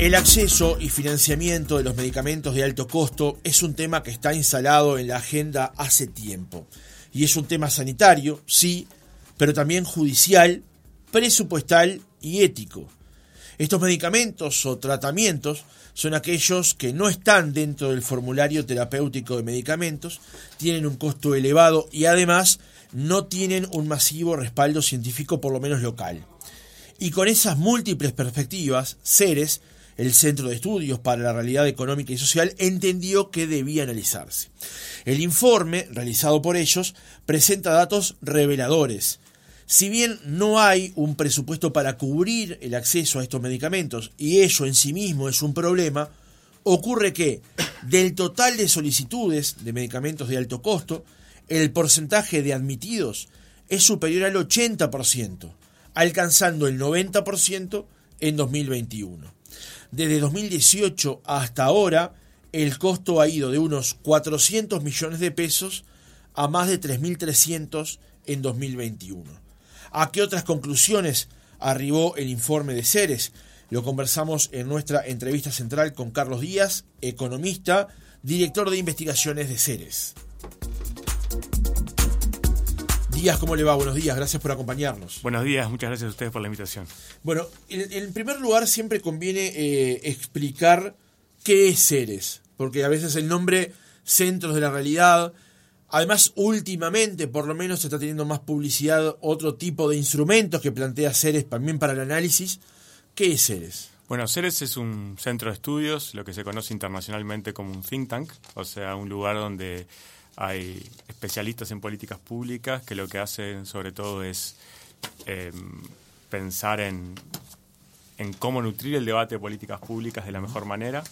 El acceso y financiamiento de los medicamentos de alto costo es un tema que está instalado en la agenda hace tiempo. Y es un tema sanitario, sí, pero también judicial, presupuestal y ético. Estos medicamentos o tratamientos son aquellos que no están dentro del formulario terapéutico de medicamentos, tienen un costo elevado y además no tienen un masivo respaldo científico por lo menos local. Y con esas múltiples perspectivas, Ceres el Centro de Estudios para la Realidad Económica y Social entendió que debía analizarse. El informe, realizado por ellos, presenta datos reveladores. Si bien no hay un presupuesto para cubrir el acceso a estos medicamentos, y ello en sí mismo es un problema, ocurre que del total de solicitudes de medicamentos de alto costo, el porcentaje de admitidos es superior al 80%, alcanzando el 90% en 2021. Desde 2018 hasta ahora, el costo ha ido de unos 400 millones de pesos a más de 3.300 en 2021. ¿A qué otras conclusiones arribó el informe de Ceres? Lo conversamos en nuestra entrevista central con Carlos Díaz, economista, director de investigaciones de Ceres. Díaz, ¿cómo le va? Buenos días, gracias por acompañarnos. Buenos días, muchas gracias a ustedes por la invitación. Bueno, en, primer lugar siempre conviene eh, explicar qué es Ceres, porque a veces el nombre Centros de la Realidad, además últimamente por lo menos se está teniendo más publicidad otro tipo de instrumentos que plantea Ceres también para el análisis. ¿Qué es Ceres? Bueno, Ceres es un centro de estudios, lo que se conoce internacionalmente como un think tank, o sea, un lugar donde hay especialistas en políticas públicas que lo que hacen sobre todo es em, pensar en, en cómo nutrir el debate de políticas públicas de la mejor manera.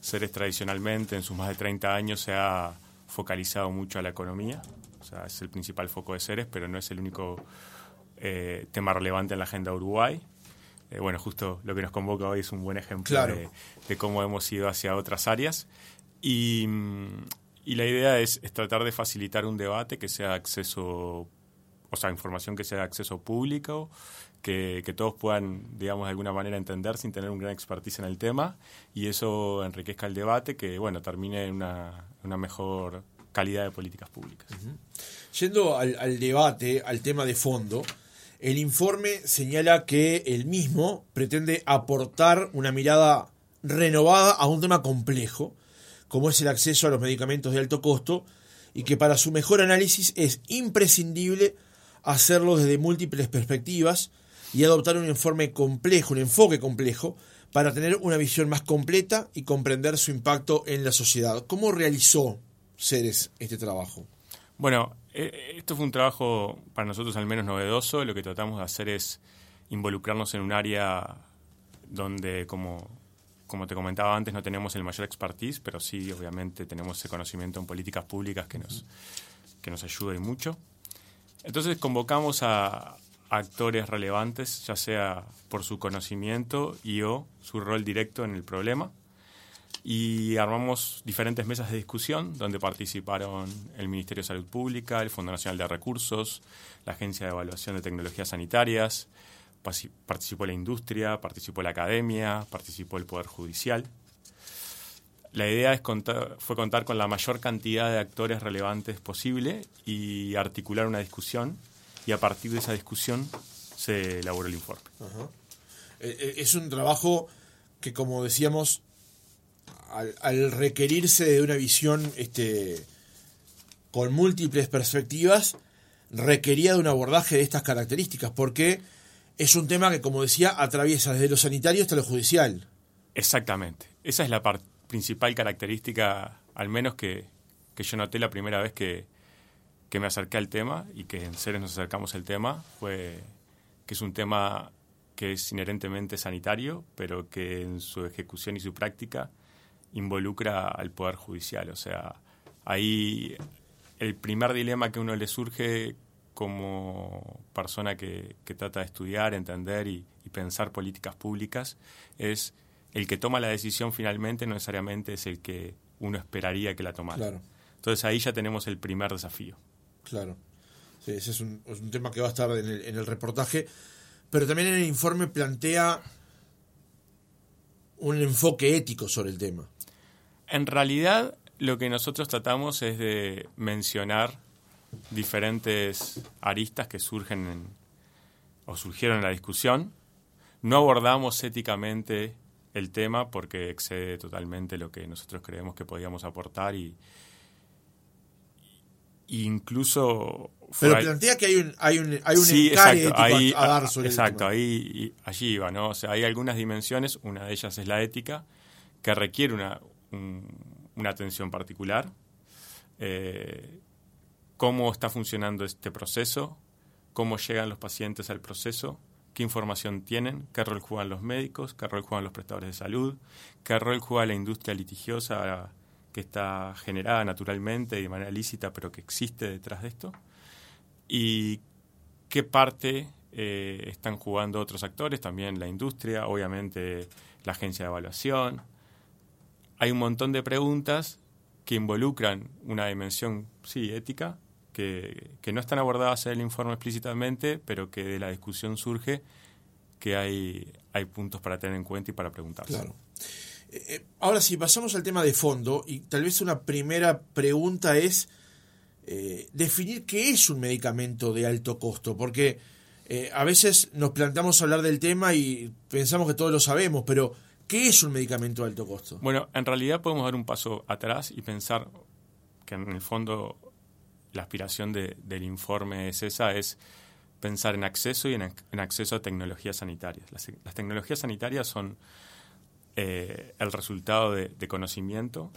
Ceres tradicionalmente en sus más de 30 años se ha focalizado mucho a la economía, o sea, es el principal foco de Ceres, pero no es el único eh, tema relevante en la agenda de Uruguay. Eh, bueno, justo lo que nos convoca hoy es un buen ejemplo de, de, cómo hemos ido hacia otras áreas. Y, y la idea es, tratar de facilitar un debate que sea acceso, o sea, información que sea acceso público, que, todos puedan, digamos, de alguna manera entender sin tener un gran expertise en el tema y eso enriquezca el debate, que, bueno, termine en una, una mejor calidad de políticas públicas. Yendo al debate, al tema de fondo, el informe señala que el mismo pretende aportar una mirada renovada a un tema complejo como es el acceso a los medicamentos de alto costo, y que para su mejor análisis es imprescindible hacerlo desde múltiples perspectivas y adoptar un informe complejo, un enfoque complejo, para tener una visión más completa y comprender su impacto en la sociedad. ¿Cómo realizó Ceres este trabajo? Bueno, eh, esto fue un trabajo para nosotros al menos novedoso. Lo que tratamos de hacer es involucrarnos en un área donde, como como te comentaba antes, no tenemos el mayor expertise, pero sí, obviamente, tenemos ese conocimiento en políticas públicas que nos, que nos ayuda y mucho. Entonces convocamos a, actores relevantes, ya sea por su conocimiento y o su rol directo en el problema. Y armamos diferentes mesas de discusión donde participaron el Ministerio de Salud Pública, el Fondo Nacional de Recursos, la Agencia de Evaluación de Tecnologías Sanitarias, participó la industria, participó la academia, participó el Poder Judicial. La idea es contar, fue contar con la mayor cantidad de actores relevantes posible y articular una discusión y a partir de esa discusión se elaboró el informe. Eh, eh, es un trabajo que, como decíamos, al, requerirse de una visión este, con múltiples perspectivas, requería de un abordaje de estas características, porque es un tema que, como decía, atraviesa desde lo sanitario hasta lo judicial. Exactamente. Esa es la principal característica, al menos que, yo noté la primera vez que, me acerqué al tema y que en seres nos acercamos al tema, fue que es un tema que es inherentemente sanitario, pero que en su ejecución y su práctica involucra al Poder Judicial. O sea, ahí el primer dilema que uno le surge como persona que, trata de estudiar, entender y, pensar políticas públicas, es el que toma la decisión finalmente no necesariamente es el que uno esperaría que la tomara. Entonces ahí ya tenemos el primer desafío. Claro. ese es un, tema que va a estar en el, reportaje, pero también en el informe plantea un enfoque ético sobre el tema. En realidad, lo que nosotros tratamos es de mencionar diferentes aristas que surgen o surgieron en la discusión. No abordamos éticamente el tema porque excede totalmente lo que nosotros creemos que podíamos aportar y, incluso pero plantea que hay un hay un hay un sí, exacto, ahí, a, dar sobre exacto ahí allí iba no o sea hay algunas dimensiones una de ellas es la ética que requiere una una atención particular eh, cómo está funcionando este proceso cómo llegan los pacientes al proceso qué información tienen, qué rol juegan los médicos, qué rol juegan los prestadores de salud, qué rol juega la industria litigiosa que está generada naturalmente y de manera lícita, pero que existe detrás de esto, y qué parte eh, están jugando otros actores, también la industria, obviamente la agencia de evaluación. Hay un montón de preguntas que involucran una dimensión, sí, ética, que, no están abordadas en el informe explícitamente, pero que de la discusión surge que hay, hay puntos para tener en cuenta y para preguntarse. Claro. Eh, eh, ahora sí, pasamos al tema de fondo y tal vez una primera pregunta es eh, definir qué es un medicamento de alto costo, porque a veces nos planteamos hablar del tema y pensamos que todos lo sabemos, pero ¿qué es un medicamento de alto costo? Bueno, en realidad podemos dar un paso atrás y pensar que en el fondo la aspiración del informe es esa, es pensar en acceso y en, acceso a tecnologías sanitarias. Las, tecnologías sanitarias son eh, el resultado de, conocimiento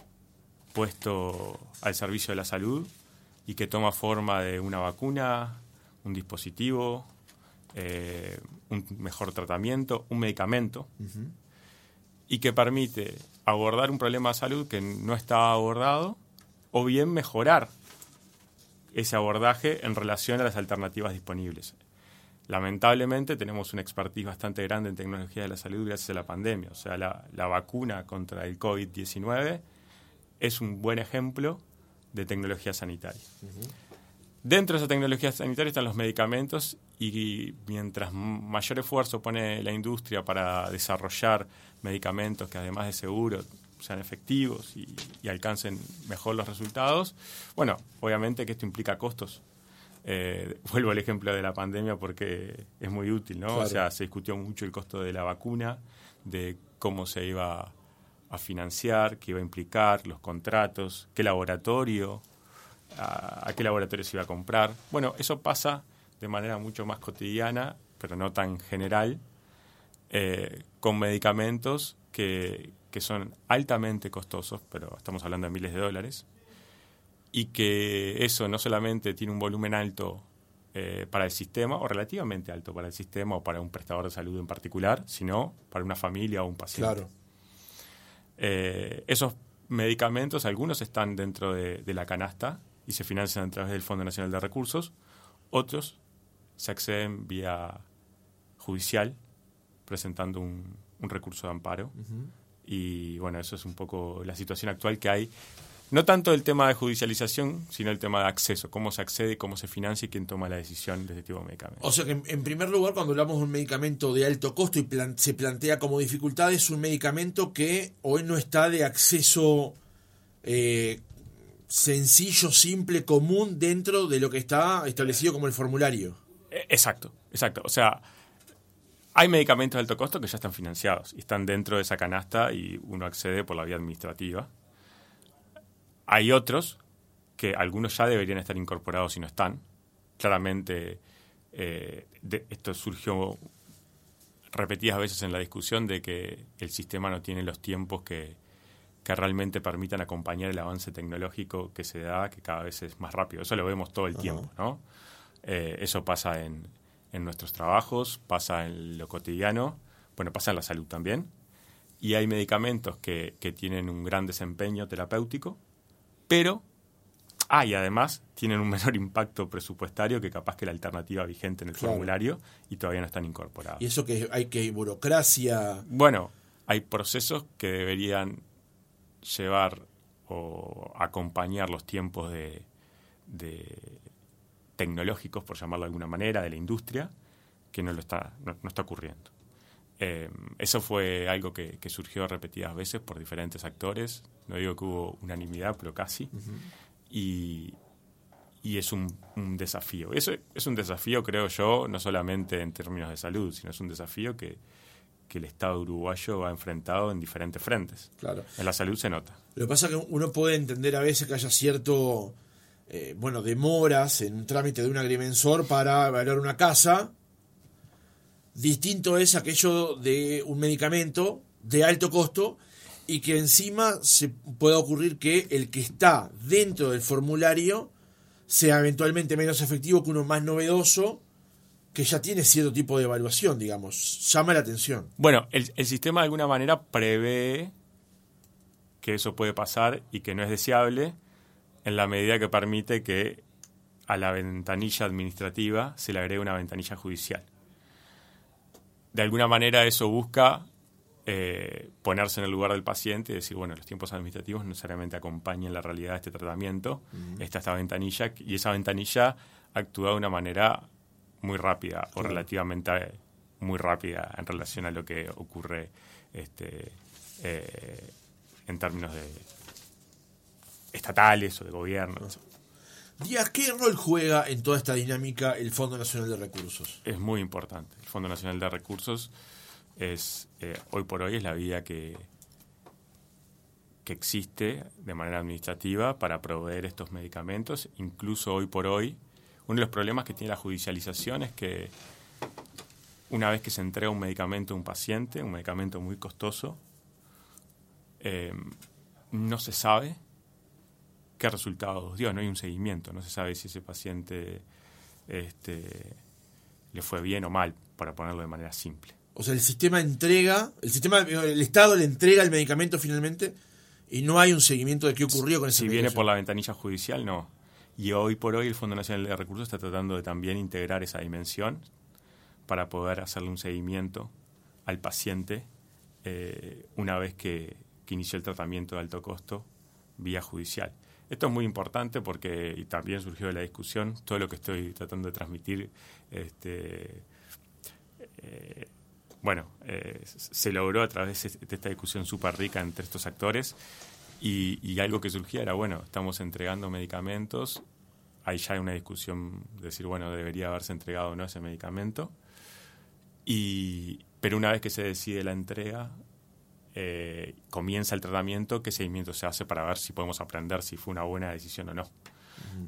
puesto al servicio de la salud y que toma forma de una vacuna, un dispositivo, eh, un mejor tratamiento, un medicamento, y que permite abordar un problema de salud que no estaba abordado o bien mejorar ese abordaje en relación a las alternativas disponibles. Lamentablemente tenemos una expertise bastante grande en tecnología de la salud gracias a la pandemia. O sea, la, vacuna contra el COVID-19 es un buen ejemplo de tecnología sanitaria. Dentro de esa tecnología sanitaria están los medicamentos y mientras mayor esfuerzo pone la industria para desarrollar medicamentos que además de seguros sean efectivos y, alcancen mejor los resultados. Bueno, obviamente que esto implica costos. Eh, vuelvo al ejemplo de la pandemia porque es muy útil, ¿no? O sea, se discutió mucho el costo de la vacuna, de cómo se iba a financiar, qué iba a implicar, los contratos, qué laboratorio, a, qué laboratorio se iba a comprar. Bueno, eso pasa de manera mucho más cotidiana, pero no tan general, eh, con medicamentos que, que son altamente costosos, pero estamos hablando de miles de dólares, y que eso no solamente tiene un volumen alto eh, para el sistema, o relativamente alto para el sistema o para un prestador de salud en particular, sino para una familia o un paciente. Claro. Eh, esos medicamentos, algunos están dentro de, la canasta y se financian a través del Fondo Nacional de Recursos, otros se acceden vía judicial, presentando un, recurso de amparo. Y bueno, eso es un poco la situación actual que hay. No tanto el tema de judicialización, sino el tema de acceso, cómo se accede, cómo se financia y quién toma la decisión de este tipo de medicamento. O sea que en primer lugar, cuando hablamos de un medicamento de alto costo y se plantea como dificultad, es un medicamento que hoy no está de acceso eh, sencillo, simple, común dentro de lo que está establecido como el formulario. E, exacto, exacto. O sea, hay medicamentos de alto costo que ya están financiados y están dentro de esa canasta y uno accede por la vía administrativa. Hay otros que algunos ya deberían estar incorporados y no están. Claramente eh, esto surgió repetidas veces en la discusión de que el sistema no tiene los tiempos que, realmente permitan acompañar el avance tecnológico que se da, que cada vez es más rápido. Eso lo vemos todo el tiempo, ¿no? Eh, eso pasa en, en nuestros trabajos, pasa en lo cotidiano, bueno, pasa en la salud también. Y hay medicamentos que, tienen un gran desempeño terapéutico, pero, ah, y además tienen un menor impacto presupuestario que capaz que la alternativa vigente en el formulario y todavía no están incorporados. ¿Y eso que hay que burocracia? Bueno, hay procesos que deberían llevar o acompañar los tiempos de, tecnológicos, por llamarlo de alguna manera, de la industria, que no, lo está, no, está ocurriendo. Eh, eso fue algo que, surgió repetidas veces por diferentes actores. No digo que hubo unanimidad, pero casi. y, y, es un, desafío. Eso es un desafío, creo yo, no solamente en términos de salud, sino es un desafío que, que el Estado uruguayo ha enfrentado en diferentes frentes. Claro. En la salud se nota. Lo que pasa es que uno puede entender a veces que haya cierto, eh, bueno, demoras en un trámite de un agrimensor para evaluar una casa. Distinto es aquello de un medicamento de alto costo y que encima se pueda ocurrir que el que está dentro del formulario sea eventualmente menos efectivo que uno más novedoso que ya tiene cierto tipo de evaluación, digamos. Llama la atención. Bueno, el, sistema de alguna manera prevé que eso puede pasar y que no es deseable en la medida que permite que a la ventanilla administrativa se le agregue una ventanilla judicial. De alguna manera eso busca eh, ponerse en el lugar del paciente y decir, bueno, los tiempos administrativos no necesariamente acompañan la realidad de este tratamiento, está esta ventanilla y esa ventanilla actúa de una manera muy rápida o relativamente muy rápida en relación a lo que ocurre este, eh, en términos de estatales o de gobierno. Díaz, ¿qué rol juega en toda esta dinámica el Fondo Nacional de Recursos? Es muy importante. El Fondo Nacional de Recursos es, eh, hoy por hoy, es la vía que, que existe de manera administrativa para proveer estos medicamentos. Incluso hoy por hoy, uno de los problemas que tiene la judicialización es que una vez que se entrega un medicamento a un paciente, un medicamento muy costoso, eh, no se sabe qué resultados dio, no hay un seguimiento, no se sabe si ese paciente este, le fue bien o mal, para ponerlo de manera simple. O sea, el sistema entrega, el sistema, el Estado le entrega el medicamento finalmente y no hay un seguimiento de qué ocurrió con ese Si viene por la ventanilla judicial, no. Y hoy por hoy el Fondo Nacional de Recursos está tratando de también integrar esa dimensión para poder hacerle un seguimiento al paciente eh, una vez que, inició el tratamiento de alto costo vía judicial. Esto es muy importante porque, y también surgió de la discusión, todo lo que estoy tratando de transmitir, este, eh, bueno, eh, se logró a través de esta discusión súper rica entre estos actores. Y, algo que surgía era, bueno, estamos entregando medicamentos, ahí ya hay una discusión de decir, bueno, debería haberse entregado o no ese medicamento, y, pero una vez que se decide la entrega, eh, comienza el tratamiento, qué seguimiento se hace para ver si podemos aprender si fue una buena decisión o no.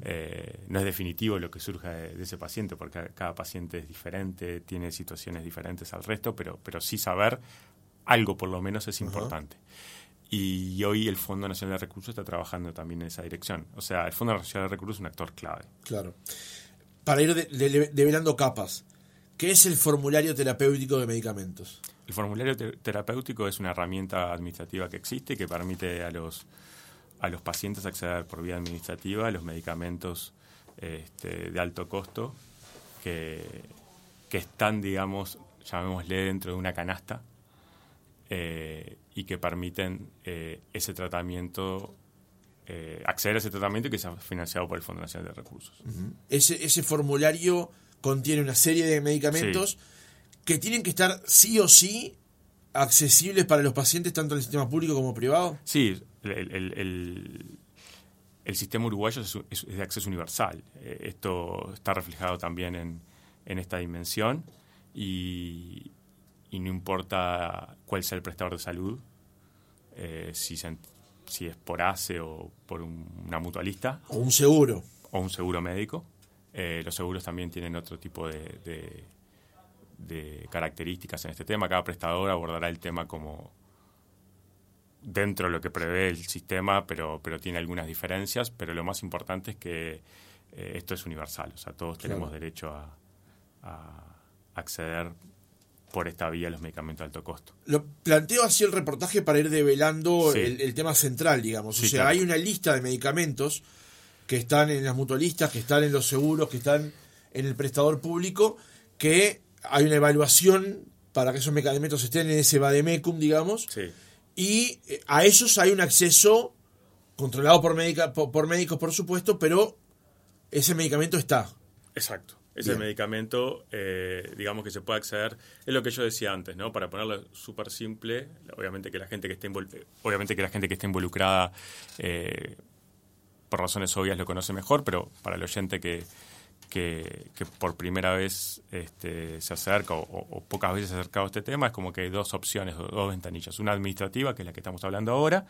Eh, no es definitivo lo que surja de, ese paciente, porque cada paciente es diferente, tiene situaciones diferentes al resto, pero, pero sí saber algo por lo menos es importante. Y hoy el Fondo Nacional de Recursos está trabajando también en esa dirección. O sea, el Fondo Nacional de Recursos es un actor clave. Claro. Para ir develando capas, ¿qué es el formulario terapéutico de medicamentos? El formulario terapéutico es una herramienta administrativa que existe y que permite a los, a los pacientes acceder por vía administrativa a los medicamentos este, de alto costo que, que están, digamos, llamémosle dentro de una canasta eh, y que permiten eh, ese tratamiento, eh, acceder a ese tratamiento que sea financiado por el Fondo Nacional de Recursos. ese, ese formulario contiene una serie de medicamentos que tienen que estar sí o sí accesibles para los pacientes, tanto en el sistema público como privado. Sí, el, el, sistema uruguayo es, de acceso universal. esto está reflejado también en, en esta dimensión y, y no importa cuál sea el prestador de salud, eh, si, si es por ACE o por una mutualista. O un seguro. O un seguro médico. Eh, los seguros también tienen otro tipo de, de, características en este tema. Cada prestador abordará el tema como dentro de lo que prevé el sistema, pero, pero tiene algunas diferencias. Pero lo más importante es que eh, esto es universal. O sea, todos tenemos derecho a, a acceder por esta vía los medicamentos de alto costo. Lo planteo así el reportaje para ir develando el, tema central, digamos. o sea, hay una lista de medicamentos que están en las mutualistas, que están en los seguros, que están en el prestador público, que hay una evaluación para que esos medicamentos estén en ese vademecum, digamos. Y eh, a esos hay un acceso controlado por, por médicos, por supuesto, pero ese medicamento está. Exacto. Es el medicamento, eh, digamos, que se puede acceder. Es lo que yo decía antes, ¿no? Para ponerlo súper simple, obviamente que la gente que esté, obviamente que la gente que esté involucrada, eh, por razones obvias, lo conoce mejor, pero para el oyente que, que, por primera vez este, se acerca o, pocas veces se ha acercado a este tema, es como que hay dos opciones, dos ventanillas. Una administrativa, que es la que estamos hablando ahora,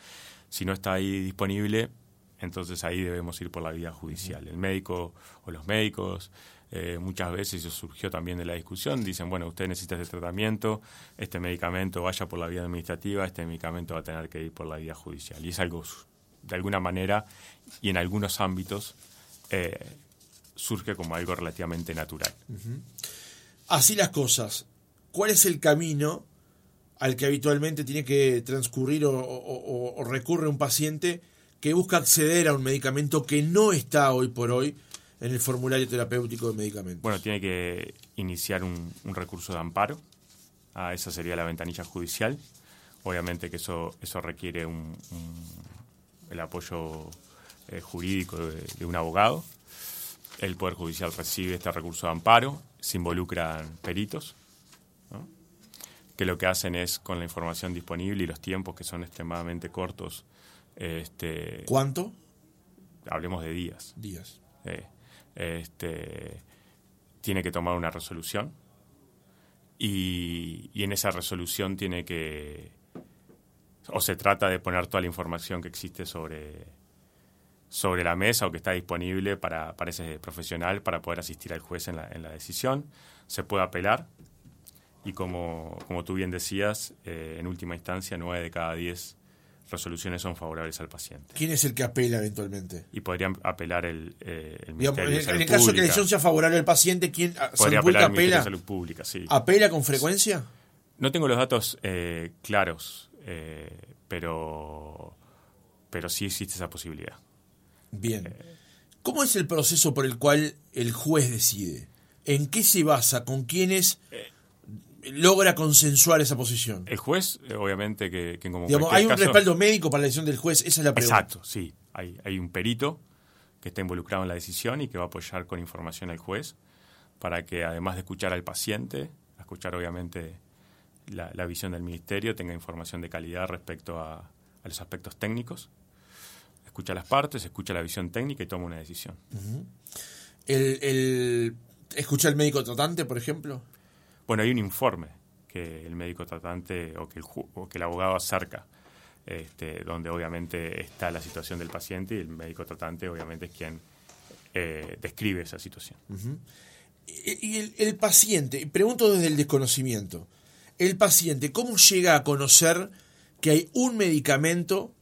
si no está ahí disponible, entonces ahí debemos ir por la vía judicial. El médico o los médicos, eh, muchas veces, eso surgió también de la discusión, dicen, bueno, usted necesita este tratamiento, este medicamento vaya por la vía administrativa, este medicamento va a tener que ir por la vía judicial. Y es algo, de alguna manera, y en algunos ámbitos, eh, surge como algo relativamente natural. Así las cosas. ¿Cuál es el camino al que habitualmente tiene que transcurrir o, recurre un paciente que busca acceder a un medicamento que no está hoy por hoy en el formulario terapéutico de medicamentos? Bueno, tiene que iniciar un, recurso de amparo. Ah, esa sería la ventanilla judicial. Obviamente que eso, eso requiere un, el apoyo eh, jurídico de, un abogado. El Poder Judicial recibe este recurso de amparo, se involucran peritos, que lo que hacen es, con la información disponible y los tiempos que son extremadamente cortos. Este, ¿Cuánto? Hablemos de días. Días. este, tiene que tomar una resolución y, y en esa resolución tiene que, o se trata de poner toda la información que existe sobre, sobre la mesa o que está disponible para, para ese profesional para poder asistir al juez en la, en la decisión. Se puede apelar y como, como tú bien decías, eh, en última instancia, nueve de cada diez resoluciones son favorables al paciente. ¿Quién es el que apela eventualmente? Y podría apelar el, eh, el Ministerio en, el caso de que la decisión sea favorable al paciente, ¿quién podría apelar el Ministerio de Salud Pública? Sí. ¿Apela con frecuencia? No tengo los datos eh, claros, pero, pero sí existe esa posibilidad. Bien. ¿Cómo es el proceso por el cual el juez decide? ¿En qué se basa? ¿Con quiénes logra consensuar esa posición? El juez, obviamente, que, como ¿Hay un respaldo médico para la decisión del juez? Esa es la pregunta. Exacto, sí. Hay, hay un perito que está involucrado en la decisión y que va a apoyar con información al juez para que, además de escuchar al paciente, escuchar obviamente la, visión del ministerio, tenga información de calidad respecto a, a los aspectos técnicos escucha las partes, escucha la visión técnica y toma una decisión. el, ¿Escucha el médico tratante, por ejemplo? Bueno, hay un informe que el médico tratante o que el, que el abogado acerca, este, donde obviamente está la situación del paciente y el médico tratante obviamente es quien eh, describe esa situación. Y el, el, paciente, pregunto desde el desconocimiento, el paciente, ¿cómo llega a conocer que hay un medicamento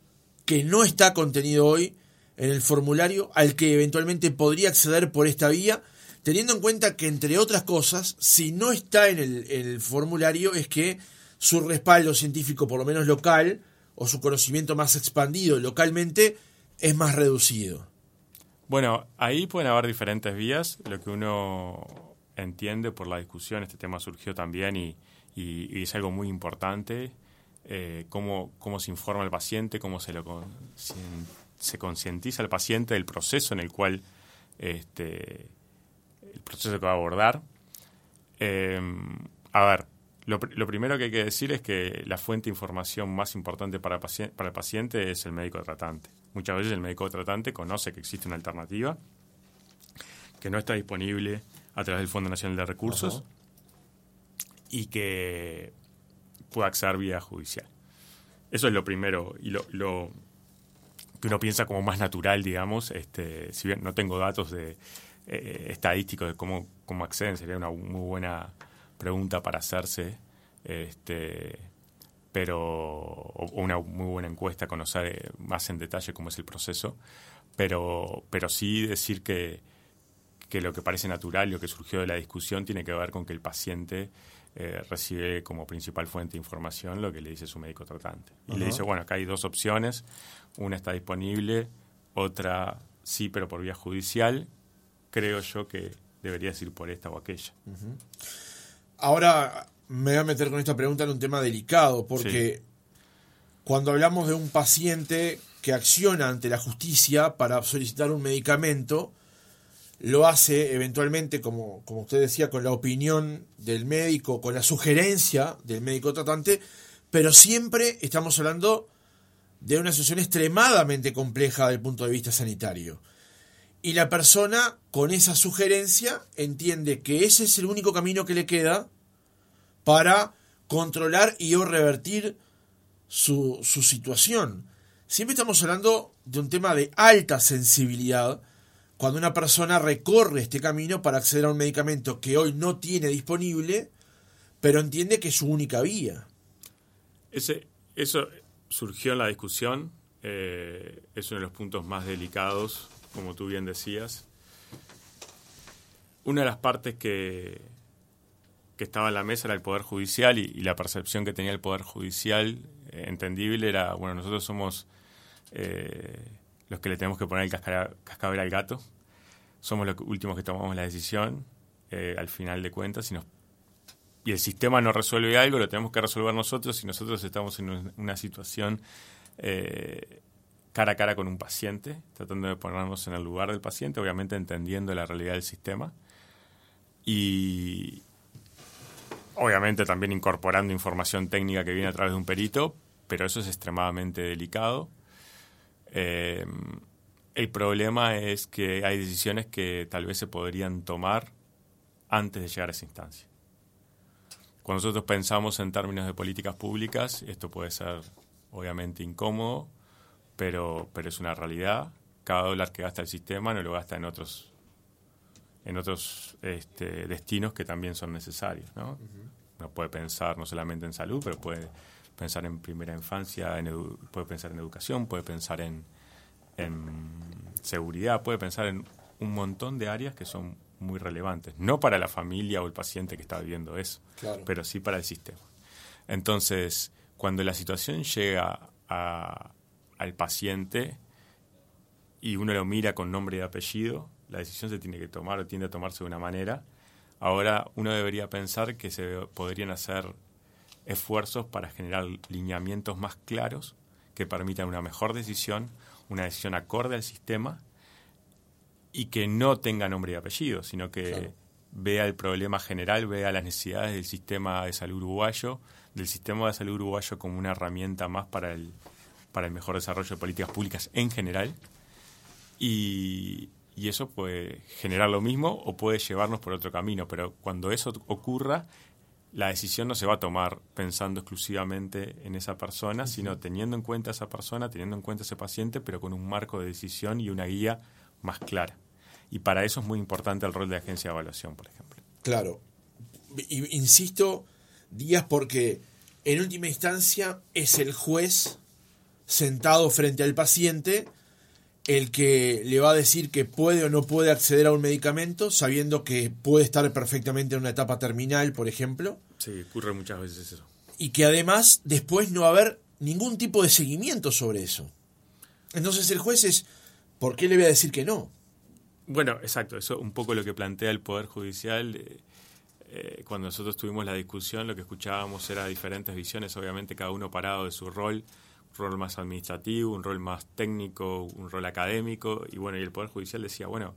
que no está contenido hoy en el formulario al que eventualmente podría acceder por esta vía, teniendo en cuenta que, entre otras cosas, si no está en el, formulario es que su respaldo científico, por lo menos local, o su conocimiento más expandido localmente, es más reducido. Bueno, ahí pueden haber diferentes vías. Lo que uno entiende por la discusión, este tema surgió también y, y es algo muy importante, eh, cómo, cómo, se informa al paciente, cómo se, lo, se concientiza al paciente del proceso en el cual este, el proceso que va a abordar. Eh, a ver, lo, primero que hay que decir es que la fuente de información más importante para, para el paciente es el médico tratante. Muchas veces el médico tratante conoce que existe una alternativa que no está disponible a través del Fondo Nacional de Recursos y que pueda acceder vía judicial. Eso es lo primero y lo, que uno piensa como más natural, digamos. Este, si bien no tengo datos de eh, estadísticos de cómo, cómo acceden, sería una muy buena pregunta para hacerse. Este, pero o una muy buena encuesta conocer eh, más en detalle cómo es el proceso pero pero sí decir que que lo que parece natural, lo que surgió de la discusión, tiene que ver con que el paciente eh, recibe como principal fuente de información lo que le dice su médico tratante. Y le dice, bueno, acá hay dos opciones, una está disponible, otra sí, pero por vía judicial, creo yo que deberías ir por esta o aquella. Ahora me voy a meter con esta pregunta en un tema delicado, porque cuando hablamos de un paciente que acciona ante la justicia para solicitar un medicamento, lo hace eventualmente, como, como usted decía, con la opinión del médico, con la sugerencia del médico tratante, pero siempre estamos hablando de una situación extremadamente compleja desde el punto de vista sanitario. Y la persona, con esa sugerencia, entiende que ese es el único camino que le queda para controlar y o revertir su, su situación. Siempre estamos hablando de un tema de alta sensibilidad cuando una persona recorre este camino para acceder a un medicamento que hoy no tiene disponible, pero entiende que es su única vía. Ese, eso surgió en la discusión, eh, es uno de los puntos más delicados, como tú bien decías. Una de las partes que, que estaba en la mesa era el Poder Judicial y, la percepción que tenía el Poder Judicial, eh, entendible, era, bueno, nosotros somos eh, los que le tenemos que poner el cascabel al gato, somos los últimos que tomamos la decisión, al final de cuentas, y el sistema no resuelve algo, lo tenemos que resolver nosotros y nosotros estamos en una situación eh, cara a cara con un paciente, tratando de ponernos en el lugar del paciente, obviamente entendiendo la realidad del sistema y obviamente también incorporando información técnica que viene a través de un perito, pero eso es extremadamente delicado. Eh, el problema es que hay decisiones que tal vez se podrían tomar antes de llegar a esa instancia. Cuando nosotros pensamos en términos de políticas públicas, esto puede ser obviamente incómodo, pero, pero es una realidad. Cada dólar que gasta el sistema no lo gasta en otros en otros este, destinos que también son necesarios. ¿no? Uno puede pensar no solamente en salud, pero puede pensar en primera infancia, puede pensar en educación, puede pensar en, en seguridad, puede pensar en un montón de áreas que son muy relevantes, no para la familia o el paciente que está viviendo eso, pero sí para el sistema. Entonces, cuando la situación llega al paciente y uno lo mira con nombre y apellido, la decisión se tiene que tomar o tiende a tomarse de una manera. Ahora uno debería pensar que se podrían hacer esfuerzos para generar lineamientos más claros que permitan una mejor decisión, una decisión acorde al sistema y que no tenga nombre y apellido, sino que vea el problema general, vea las necesidades del sistema de salud uruguayo, del sistema de salud uruguayo como una herramienta más para el, para el mejor desarrollo de políticas públicas en general. Y, y eso puede generar lo mismo o puede llevarnos por otro camino, pero cuando eso ocurra, la decisión no se va a tomar pensando exclusivamente en esa persona, sino teniendo en cuenta a esa persona, teniendo en cuenta a ese paciente, pero con un marco de decisión y una guía más clara. Y para eso es muy importante el rol de agencia de evaluación, por ejemplo. Claro. Insisto, Díaz, porque en última instancia es el juez sentado frente al paciente el que le va a decir que puede o no puede acceder a un medicamento, sabiendo que puede estar perfectamente en una etapa terminal, por ejemplo. Sí, ocurre muchas veces eso. Y que además después no va a haber ningún tipo de seguimiento sobre eso. Entonces el juez es, ¿por qué le voy a decir que no? Bueno, exacto, eso un poco lo que plantea el Poder Judicial. Eh, eh, cuando nosotros tuvimos la discusión, lo que escuchábamos era diferentes visiones, obviamente cada uno parado de su rol, rol más administrativo, un rol más técnico, un rol académico, y bueno, y el Poder Judicial decía, bueno,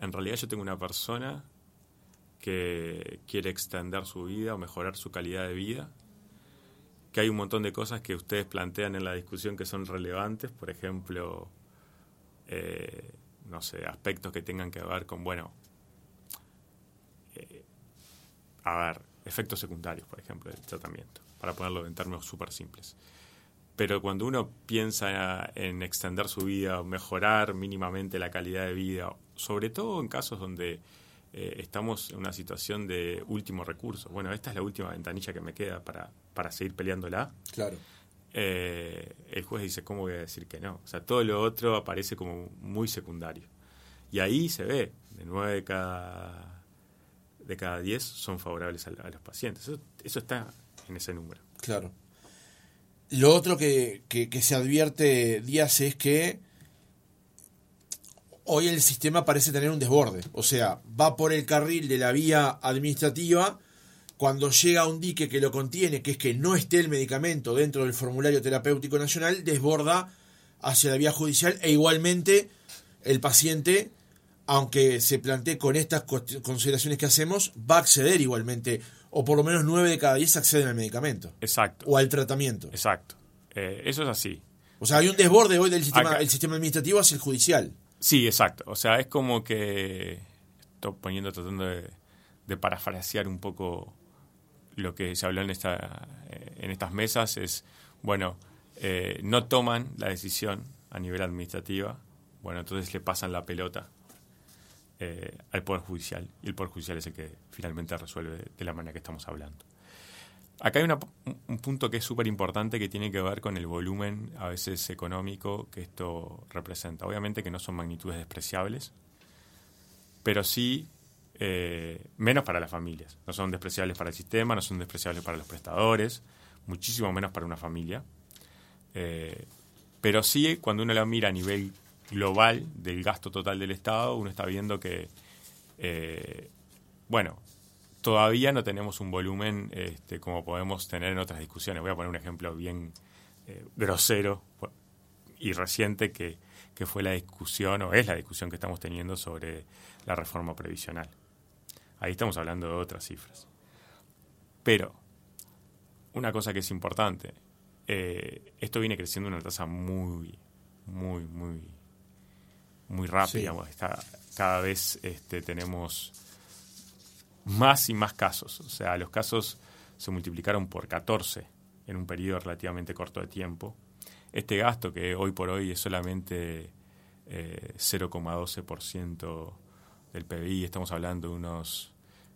en realidad yo tengo una persona que quiere extender su vida o mejorar su calidad de vida, que hay un montón de cosas que ustedes plantean en la discusión que son relevantes, por ejemplo, eh, no sé, aspectos que tengan que ver con, bueno, eh, a ver, efectos secundarios, por ejemplo, del tratamiento, para ponerlo en términos súper simples. Pero cuando uno piensa en extender su vida, mejorar mínimamente la calidad de vida, sobre todo en casos donde eh, estamos en una situación de último recurso. Bueno, esta es la última ventanilla que me queda para, para seguir peleándola. Claro. Eh, el juez dice, ¿cómo voy a decir que no? O sea, todo lo otro aparece como muy secundario. Y ahí se ve, de nueve de cada, de cada diez son favorables a, los pacientes. Eso, está en ese número. Claro. Lo otro que, que se advierte, Díaz, es que hoy el sistema parece tener un desborde. O sea, va por el carril de la vía administrativa cuando llega un dique que lo contiene, que es que no esté el medicamento dentro del formulario terapéutico nacional, desborda hacia la vía judicial e igualmente el paciente aunque se plantee con estas consideraciones que hacemos, va a acceder igualmente, o por lo menos 9 de cada 10 acceden al medicamento. Exacto. O al tratamiento. Exacto. Eh, eso es así. O sea, hay un desborde hoy del sistema, el sistema administrativo hacia el judicial. Sí, exacto. O sea, es como que estoy poniendo, tratando de, de parafrasear un poco lo que se habló en, esta, eh, en estas mesas, es, bueno, eh, no toman la decisión a nivel administrativa, bueno, entonces le pasan la pelota eh, al Poder Judicial y el Poder Judicial es el que finalmente resuelve de la manera que estamos hablando. Acá hay un punto que es súper importante que tiene que ver con el volumen a veces económico que esto representa. Obviamente que no son magnitudes despreciables, pero sí eh, menos para las familias. No son despreciables para el sistema, no son despreciables para los prestadores, muchísimo menos para una familia. Eh, pero sí, cuando uno lo mira a nivel global del gasto total del Estado, uno está viendo que, eh, bueno, todavía no tenemos un volumen este, como podemos tener en otras discusiones. Voy a poner un ejemplo bien eh, grosero y reciente que, que, fue la discusión, o es la discusión que estamos teniendo sobre la reforma previsional. Ahí estamos hablando de otras cifras. Pero, una cosa que es importante, eh, esto viene creciendo a una tasa muy, muy, muy, muy rápida. cada vez este, tenemos más y más casos. O sea, los casos se multiplicaron por 14 en un periodo relativamente corto de tiempo. Este gasto, que hoy por hoy es solamente eh, 0,12% del PBI, estamos hablando de unos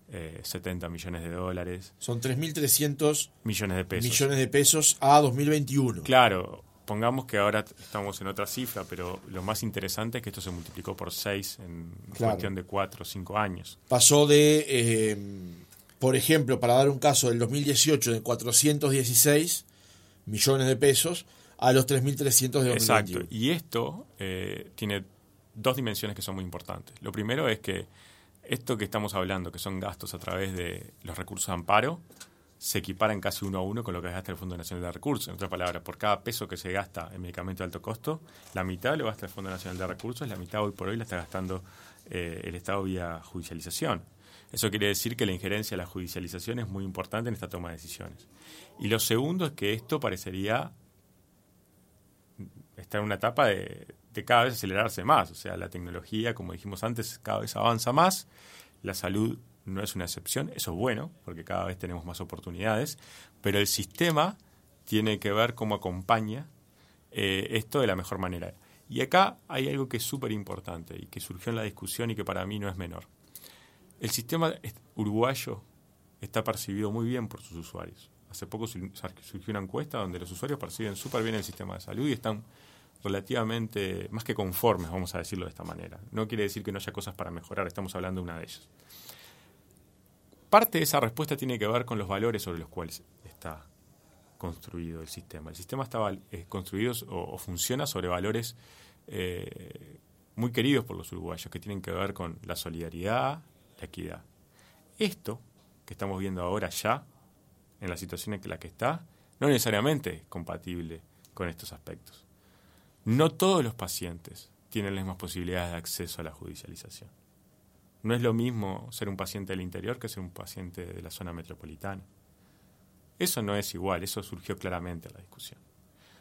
70 eh, millones de dólares. Son 3.300 millones de pesos. Millones de pesos a 2021. Claro, pongamos que ahora estamos en otra cifra, pero lo más interesante es que esto se multiplicó por 6 en cuestión de 4 o 5 años. Pasó de, eh, por ejemplo, para dar un caso, del 2018 de 416 millones de pesos a los 3.300 de 2021. Exacto, y esto eh, tiene dos dimensiones que son muy importantes. Lo primero es que esto que estamos hablando, que son gastos a través de los recursos de amparo, se equiparan casi uno a uno con lo que gasta el Fondo Nacional de Recursos. En otras palabras, por cada peso que se gasta en medicamento de alto costo, la mitad lo gasta el Fondo Nacional de Recursos, la mitad hoy por hoy la está gastando eh, el Estado vía judicialización. Eso quiere decir que la injerencia de la judicialización es muy importante en esta toma de decisiones. Y lo segundo es que esto parecería estar en una etapa de, de cada vez acelerarse más. O sea, la tecnología, como dijimos antes, cada vez avanza más. La salud no es una excepción, eso es bueno, porque cada vez tenemos más oportunidades, pero el sistema tiene que ver cómo acompaña eh, esto de la mejor manera. Y acá hay algo que es súper importante y que surgió en la discusión y que para mí no es menor. El sistema uruguayo está percibido muy bien por sus usuarios. Hace poco surgió una encuesta donde los usuarios perciben súper bien el sistema de salud y están relativamente más que conformes, vamos a decirlo de esta manera. No quiere decir que no haya cosas para mejorar, estamos hablando de una de ellas. Parte de esa respuesta tiene que ver con los valores sobre los cuales está construido el sistema. El sistema está eh, construido o, funciona sobre valores eh, muy queridos por los uruguayos, que tienen que ver con la solidaridad, la equidad. Esto que estamos viendo ahora ya, en la situación en la que está, no necesariamente es compatible con estos aspectos. No todos los pacientes tienen las mismas posibilidades de acceso a la judicialización. No es lo mismo ser un paciente del interior que ser un paciente de la zona metropolitana. Eso no es igual, eso surgió claramente en la discusión.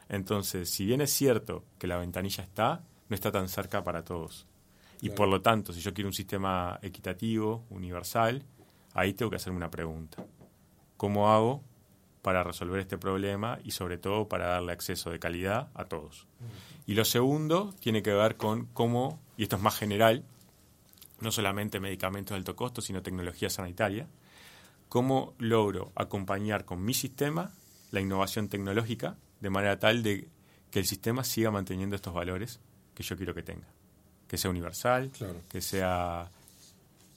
Entonces, si bien es cierto que la ventanilla está, no está tan cerca para todos. Y por lo tanto, si yo quiero un sistema equitativo, universal, ahí tengo que hacerme una pregunta. ¿Cómo hago para resolver este problema y sobre todo para darle acceso de calidad a todos? Y lo segundo tiene que ver con cómo, y esto es más general, no solamente medicamentos de alto costo, sino tecnología sanitaria, cómo logro acompañar con mi sistema la innovación tecnológica de manera tal de que el sistema siga manteniendo estos valores que yo quiero que tenga, que sea universal, que sea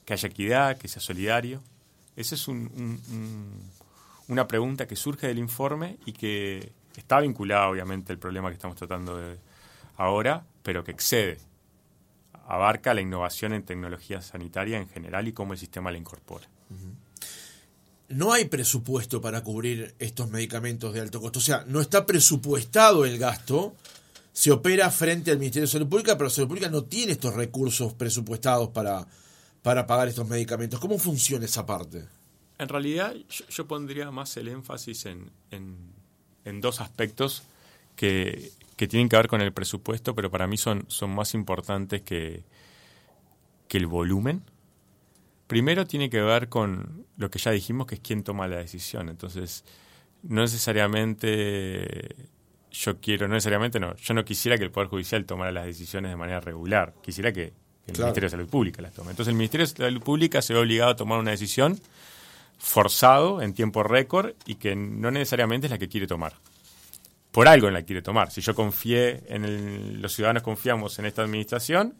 que haya equidad, que sea solidario. Esa es una pregunta que surge del informe y que está vinculada obviamente al problema que estamos tratando de ahora, pero que excede abarca la innovación en tecnología sanitaria en general y cómo el sistema la incorpora. No hay presupuesto para cubrir estos medicamentos de alto costo. O sea, no está presupuestado el gasto, se opera frente al Ministerio de Salud Pública, pero Salud Pública no tiene estos recursos presupuestados para, para pagar estos medicamentos. ¿Cómo funciona esa parte? En realidad yo, pondría más el énfasis en, en, dos aspectos que, que, tienen que ver con el presupuesto, pero para mí son, son más importantes que, que el volumen. Primero tiene que ver con lo que ya dijimos, que es quién toma la decisión. Entonces, no necesariamente yo quiero, no necesariamente no, yo no quisiera que el Poder Judicial tomara las decisiones de manera regular, quisiera que, el Ministerio de Salud Pública las tome. Entonces el Ministerio de Salud Pública se ve obligado a tomar una decisión forzado, en tiempo récord, y que no necesariamente es la que quiere tomar. Por algo la quiere tomar. Si yo confié en los ciudadanos confiamos en esta administración,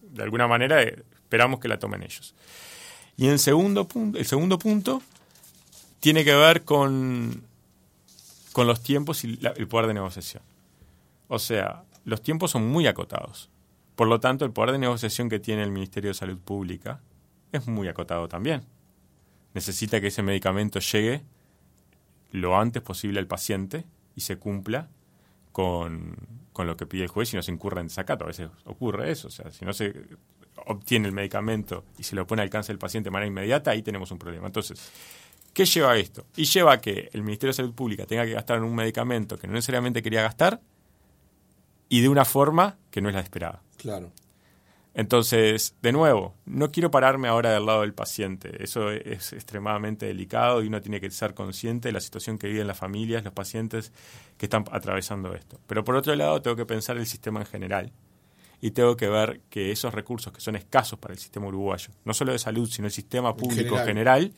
de alguna manera eh, esperamos que la tomen ellos. Y en segundo punto, el segundo punto tiene que ver con con los tiempos y el poder de negociación. O sea, los tiempos son muy acotados. Por lo tanto, el poder de negociación que tiene el Ministerio de Salud Pública es muy acotado también. Necesita que ese medicamento llegue lo antes posible al paciente y se cumpla con, lo que pide el juez y no se incurra en desacato. A veces ocurre eso. O sea, si no se obtiene el medicamento y se lo pone al alcance del paciente de manera inmediata, ahí tenemos un problema. Entonces, ¿Qué lleva esto? Y lleva a que el Ministerio de Salud Pública tenga que gastar en un medicamento que no necesariamente quería gastar y de una forma que no es la esperada. Claro. Entonces, de nuevo, no quiero pararme ahora del lado del paciente. Eso es extremadamente delicado y uno tiene que ser consciente de la situación que viven las familias, los pacientes que están atravesando esto. Pero por otro lado, tengo que pensar el sistema en general y tengo que ver que esos recursos que son escasos para el sistema uruguayo, no solo de salud, sino el sistema público general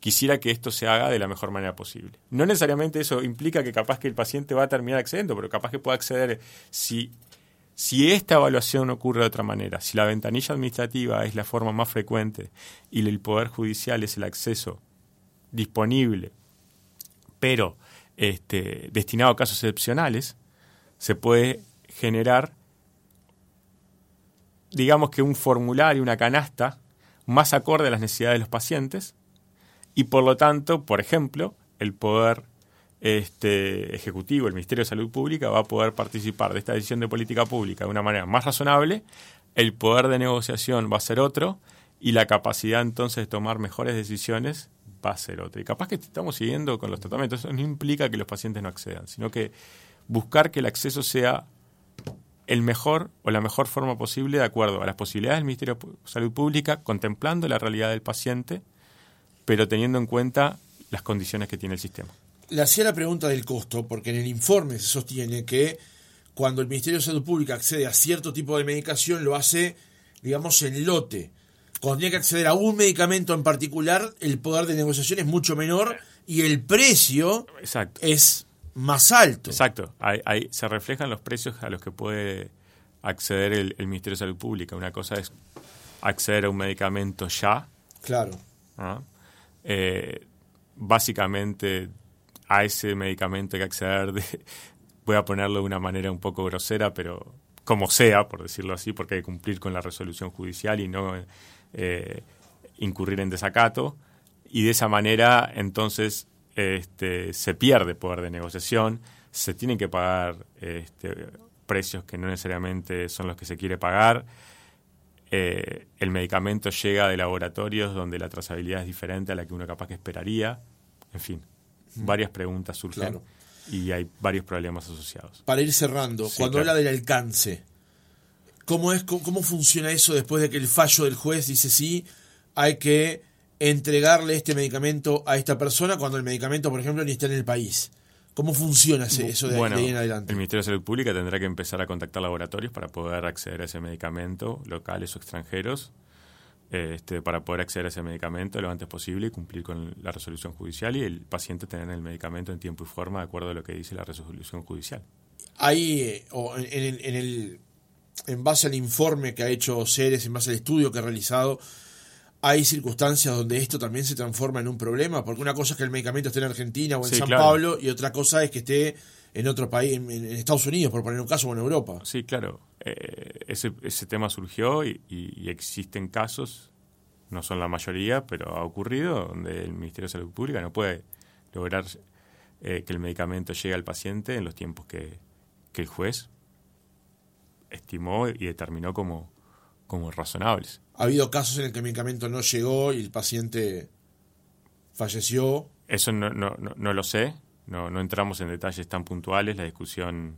quisiera que esto se haga de la mejor manera posible. No necesariamente eso implica que capaz que el paciente va a terminar accediendo, pero capaz que pueda acceder si, si esta evaluación ocurre de otra manera, si la ventanilla administrativa es la forma más frecuente y el Poder Judicial es el acceso disponible, pero este, destinado a casos excepcionales, se puede generar, digamos que un formulario, una canasta más acorde a las necesidades de los pacientes, y por lo tanto, por ejemplo, el poder este, ejecutivo, el Ministerio de Salud Pública, va a poder participar de esta decisión de política pública de una manera más razonable, el poder de negociación va a ser otro y la capacidad entonces de tomar mejores decisiones va a ser otra. Y capaz que estamos siguiendo con los tratamientos, eso no implica que los pacientes no accedan, sino que buscar que el acceso sea el mejor o la mejor forma posible de acuerdo a las posibilidades del Ministerio de Salud Pública, contemplando la realidad del paciente pero teniendo en cuenta las condiciones que tiene el sistema. Le hacía la pregunta del costo, porque en el informe se sostiene que cuando el Ministerio de Salud Pública accede a cierto tipo de medicación, lo hace, digamos, en lote. Cuando tiene que acceder a un medicamento en particular, el poder de negociación es mucho menor y el precio es más alto. Exacto. Ahí, se reflejan los precios a los que puede acceder el, el, Ministerio de Salud Pública. Una cosa es acceder a un medicamento ya. Claro. ¿no? Eh, básicamente a ese medicamento hay que acceder, de, voy a ponerlo de una manera un poco grosera, pero como sea, por decirlo así, porque hay que cumplir con la resolución judicial y no eh, incurrir en desacato. Y de esa manera, entonces, este, se pierde poder de negociación, se tienen que pagar este, precios que no necesariamente son los que se quiere pagar. Eh, el medicamento llega de laboratorios donde la trazabilidad es diferente a la que uno capaz que esperaría. En fin, varias preguntas surgen y hay varios problemas asociados. Para ir cerrando, cuando habla del alcance, ¿cómo, es, ¿cómo funciona eso después de que el fallo del juez dice sí, hay que entregarle este medicamento a esta persona cuando el medicamento, por ejemplo, ni está en el país? ¿Cómo funciona eso de, ahí en adelante? El Ministerio de Salud Pública tendrá que empezar a contactar laboratorios para poder acceder a ese medicamento, locales o extranjeros, este, para poder acceder a ese medicamento lo antes posible y cumplir con la resolución judicial y el paciente tener el medicamento en tiempo y forma de acuerdo a lo que dice la resolución judicial. Ahí, eh, en, en, el, en base al informe que ha hecho Ceres, en base al estudio que ha realizado, hay circunstancias donde esto también se transforma en un problema, porque una cosa es que el medicamento esté en Argentina o en San Pablo y otra cosa es que esté en otro país, en, Estados Unidos, por poner un caso, o en Europa. Sí, claro. Eh, ese, ese tema surgió y, existen casos, no son la mayoría, pero ha ocurrido, donde el Ministerio de Salud Pública no puede lograr eh, que el medicamento llegue al paciente en los tiempos que, que el juez estimó y determinó como, como razonables. ¿Ha habido casos en el que el medicamento no llegó y el paciente falleció? Eso no, no, no, lo sé, no, no entramos en detalles tan puntuales, la discusión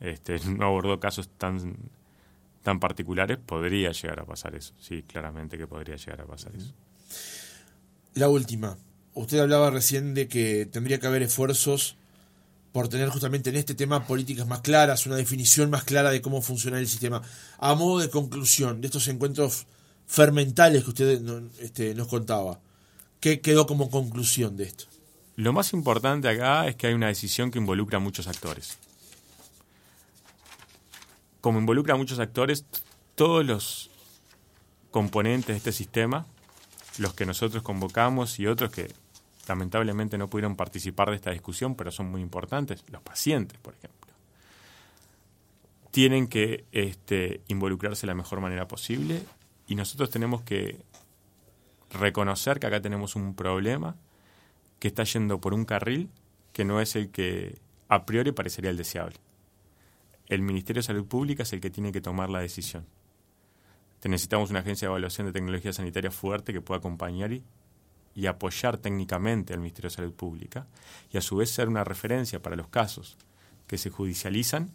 este, no abordó casos tan, tan particulares, podría llegar a pasar eso, sí, claramente que podría llegar a pasar eso. La última, usted hablaba recién de que tendría que haber esfuerzos por tener justamente en este tema políticas más claras, una definición más clara de cómo funciona el sistema. A modo de conclusión de estos encuentros fermentales que usted este, nos contaba, ¿qué quedó como conclusión de esto? Lo más importante acá es que hay una decisión que involucra a muchos actores. Como involucra a muchos actores, todos los componentes de este sistema, los que nosotros convocamos y otros que lamentablemente no pudieron participar de esta discusión, pero son muy importantes, los pacientes, por ejemplo, tienen que este, involucrarse de la mejor manera posible y nosotros tenemos que reconocer que acá tenemos un problema que está yendo por un carril que no es el que a priori parecería el deseable. El Ministerio de Salud Pública es el que tiene que tomar la decisión. Necesitamos una agencia de evaluación de tecnología sanitaria fuerte que pueda acompañar y apoyar técnicamente al Ministerio de Salud Pública y a su vez ser una referencia para los casos que se judicializan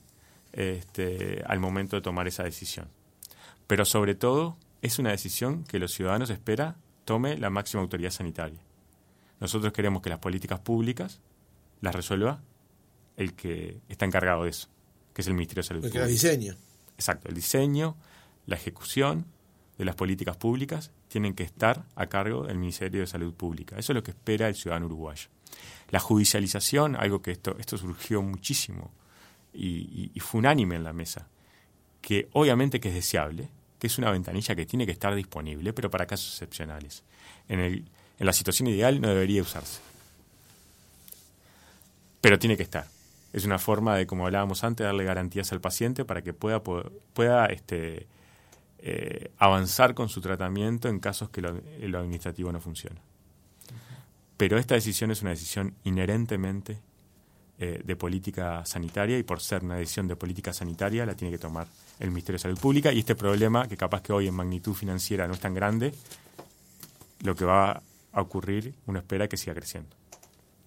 este, al momento de tomar esa decisión. Pero sobre todo es una decisión que los ciudadanos espera tome la máxima autoridad sanitaria. Nosotros queremos que las políticas públicas las resuelva el que está encargado de eso, que es el Ministerio de Salud Pública. El diseño. Exacto, el diseño, la ejecución de las políticas públicas tienen que estar a cargo del Ministerio de Salud Pública. Eso es lo que espera el ciudadano uruguayo. La judicialización, algo que esto, esto surgió muchísimo y, fue unánime en la mesa, que obviamente que es deseable, que es una ventanilla que tiene que estar disponible, pero para casos excepcionales. En, el, en la situación ideal no debería usarse. Pero tiene que estar. Es una forma de, como hablábamos antes, darle garantías al paciente para que pueda, pueda este, eh, avanzar con su tratamiento en casos que lo, administrativo no funciona. Pero esta decisión es una decisión inherentemente eh, de política sanitaria y por ser una decisión de política sanitaria la tiene que tomar el Ministerio de Salud Pública y este problema, que capaz que hoy en magnitud financiera no es tan grande, lo que va a ocurrir, uno espera que siga creciendo.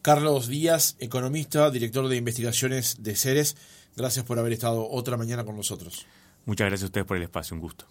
Carlos Díaz, economista, director de investigaciones de Ceres, gracias por haber estado otra mañana con nosotros. Muchas gracias a ustedes por el espacio, un gusto.